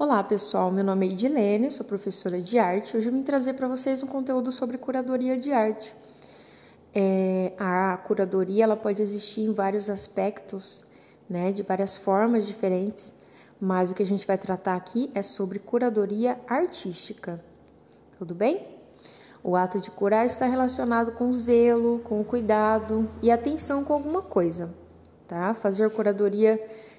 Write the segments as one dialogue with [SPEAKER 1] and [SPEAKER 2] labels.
[SPEAKER 1] Olá pessoal, meu nome é Edilene, sou professora de arte. Hoje eu vim trazer para vocês um conteúdo sobre curadoria de arte. É, a curadoria ela pode existir em vários aspectos, né, de várias formas diferentes, mas o que a gente vai tratar aqui é sobre curadoria artística. Tudo bem? O ato de curar está relacionado com zelo, com cuidado e atenção com alguma coisa, tá? Fazer curadoria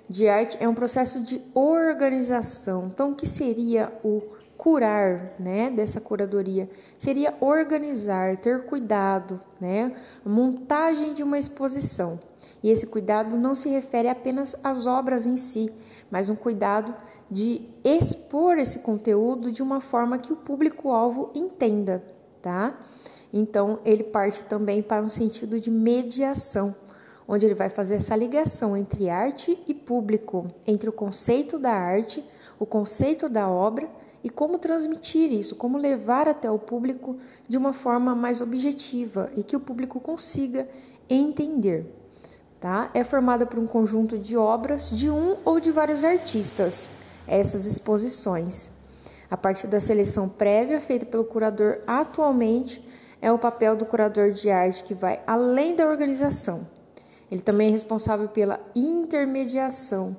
[SPEAKER 1] de arte é um processo de organização. Então, o que seria o curar, né, dessa curadoria? Seria organizar, ter cuidado, né, montagem de uma exposição. E esse cuidado não se refere apenas às obras em si, mas um cuidado de expor esse conteúdo de uma forma que o público-alvo entenda, tá? Então, ele parte também para um sentido de mediação onde ele vai fazer essa ligação entre arte e público, entre o conceito da arte, o conceito da obra e como transmitir isso, como levar até o público de uma forma mais objetiva e que o público consiga entender. Tá? É formada por um conjunto de obras de um ou de vários artistas, essas exposições. A partir da seleção prévia feita pelo curador atualmente, é o papel do curador de arte que vai além da organização ele também é responsável pela intermediação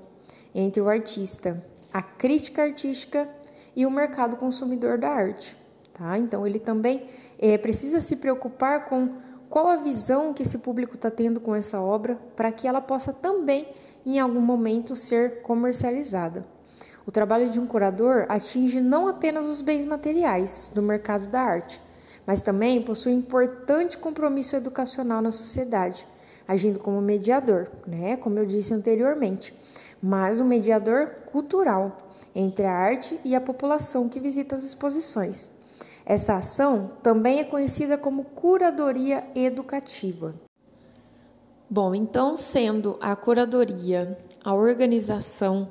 [SPEAKER 1] entre o artista, a crítica artística e o mercado consumidor da arte. Tá? Então, ele também é, precisa se preocupar com qual a visão que esse público está tendo com essa obra para que ela possa também, em algum momento, ser comercializada. O trabalho de um curador atinge não apenas os bens materiais do mercado da arte, mas também possui um importante compromisso educacional na sociedade, agindo como mediador, né? Como eu disse anteriormente, mas um mediador cultural entre a arte e a população que visita as exposições. Essa ação também é conhecida como curadoria educativa. Bom, então, sendo a curadoria a organização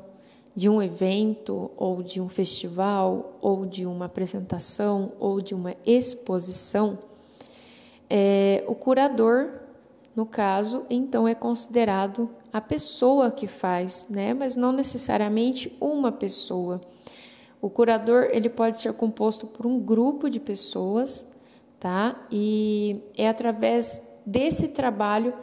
[SPEAKER 1] de um evento, ou de um festival, ou de uma apresentação, ou de uma exposição, é, o curador no caso, então é considerado a pessoa que faz, né? Mas não necessariamente uma pessoa. O curador ele pode ser composto por um grupo de pessoas, tá? E é através desse trabalho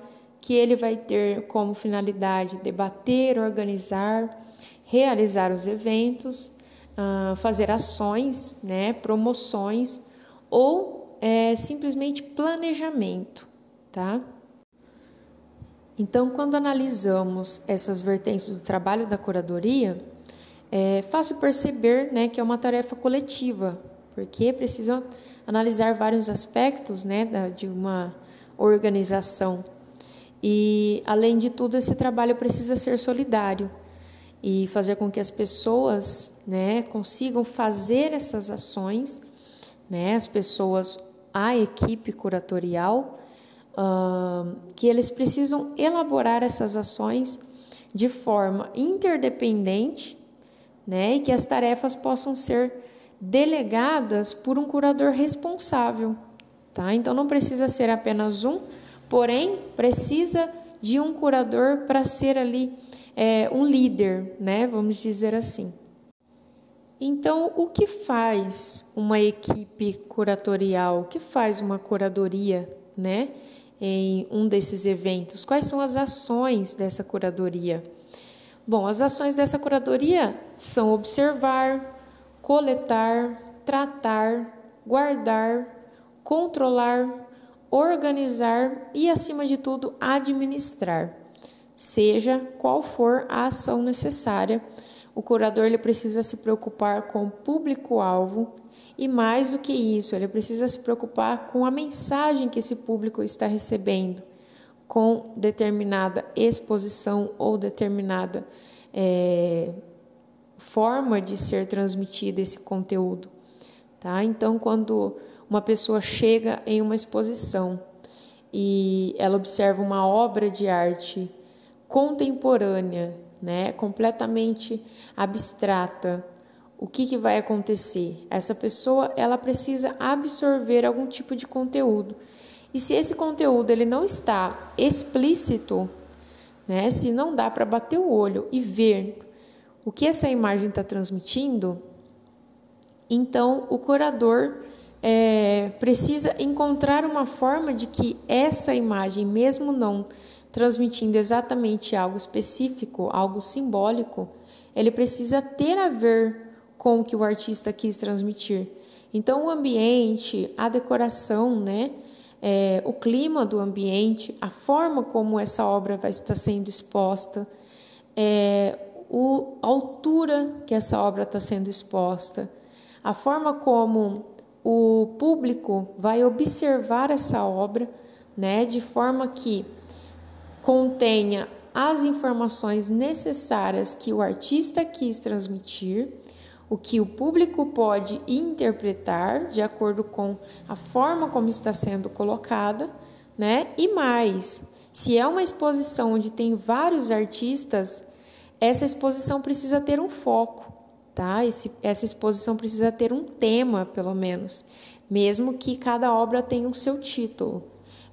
[SPEAKER 1] que ele vai ter como finalidade debater, organizar, realizar os eventos, uh, fazer ações, né? Promoções ou é, simplesmente planejamento, tá? Então, quando analisamos essas vertentes do trabalho da curadoria, é fácil perceber né, que é uma tarefa coletiva, porque precisa analisar vários aspectos né, de uma organização. E, além de tudo, esse trabalho precisa ser solidário e fazer com que as pessoas né, consigam fazer essas ações, né, as pessoas, a equipe curatorial, uh, que eles precisam elaborar essas ações de forma interdependente, né, e que as tarefas possam ser delegadas por um curador responsável, tá? Então não precisa ser apenas um, porém precisa de um curador para ser ali é, um líder, né? Vamos dizer assim. Então, o que faz uma equipe curatorial? O que faz uma curadoria, né? Em um desses eventos? Quais são as ações dessa curadoria? Bom, as ações dessa curadoria são observar, coletar, tratar, guardar, controlar, organizar e, acima de tudo, administrar. Seja qual for a ação necessária, o curador ele precisa se preocupar com o público-alvo e mais do que isso, ele precisa se preocupar com a mensagem que esse público está recebendo, com determinada exposição ou determinada é, forma de ser transmitido esse conteúdo. Tá? Então, quando uma pessoa chega em uma exposição e ela observa uma obra de arte contemporânea, né, completamente abstrata, o que, que vai acontecer? Essa pessoa ela precisa absorver algum tipo de conteúdo. E se esse conteúdo ele não está explícito, né, se não dá para bater o olho e ver o que essa imagem está transmitindo, então o curador é, precisa encontrar uma forma de que essa imagem, mesmo não transmitindo exatamente algo específico, algo simbólico, ele precisa ter a ver com o que o artista quis transmitir. Então, o ambiente, a decoração, né? É, o clima do ambiente, a forma como essa obra vai estar sendo exposta, é, o, a altura que essa obra está sendo exposta, a forma como o público vai observar essa obra, né, de forma que contenha as informações necessárias que o artista quis transmitir, o que o público pode interpretar de acordo com a forma como está sendo colocada, né? E mais, se é uma exposição onde tem vários artistas, essa exposição precisa ter um foco, tá? Esse, essa exposição precisa ter um tema, pelo menos, mesmo que cada obra tenha o seu título,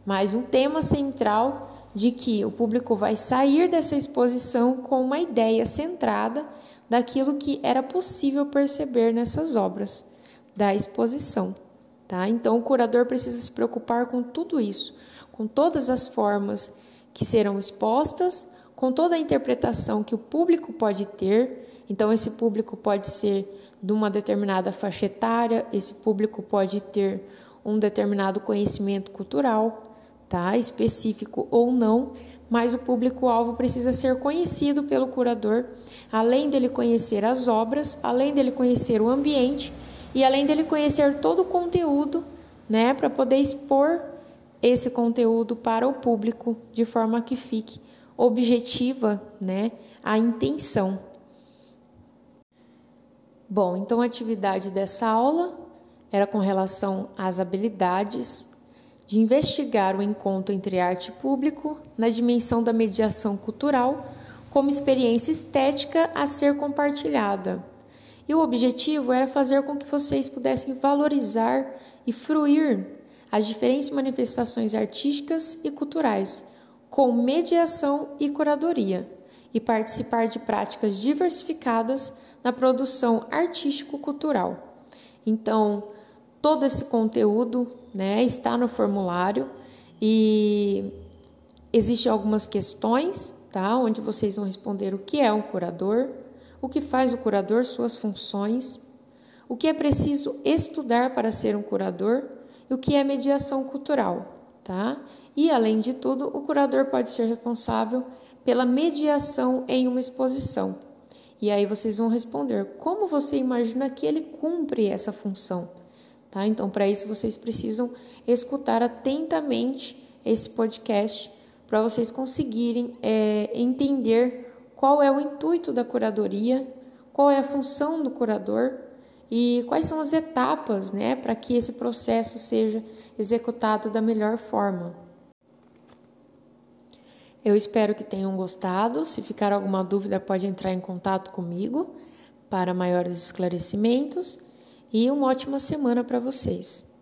[SPEAKER 1] mas um tema central de que o público vai sair dessa exposição com uma ideia centrada daquilo que era possível perceber nessas obras da exposição, tá? Então o curador precisa se preocupar com tudo isso, com todas as formas que serão expostas com toda a interpretação que o público pode ter. Então, esse público pode ser de uma determinada faixa etária, esse público pode ter um determinado conhecimento cultural, tá? Específico ou não, mas o público-alvo precisa ser conhecido pelo curador, além dele conhecer as obras, além dele conhecer o ambiente e além dele conhecer todo o conteúdo, né, para poder expor esse conteúdo para o público de forma que fique objetiva, né, a intenção. Bom, então a atividade dessa aula era com relação às habilidades de investigar o encontro entre arte e público na dimensão da mediação cultural como experiência estética a ser compartilhada. E o objetivo era fazer com que vocês pudessem valorizar e fruir as diferentes manifestações artísticas e culturais com mediação e curadoria, e participar de práticas diversificadas na produção artístico-cultural. Então, todo esse conteúdo né, está no formulário e existem algumas questões, tá, onde vocês vão responder o que é um curador, o que faz o curador, suas funções, o que é preciso estudar para ser um curador e o que é mediação cultural, tá? E, além de tudo, o curador pode ser responsável pela mediação em uma exposição. E aí vocês vão responder como você imagina que ele cumpre essa função. Tá? Então, para isso, vocês precisam escutar atentamente esse podcast para vocês conseguirem é, entender qual é o intuito da curadoria, qual é a função do curador e quais são as etapas né, para que esse processo seja executado da melhor forma. Eu espero que tenham gostado. Se ficar alguma dúvida, pode entrar em contato comigo para maiores esclarecimentos. E uma ótima semana para vocês.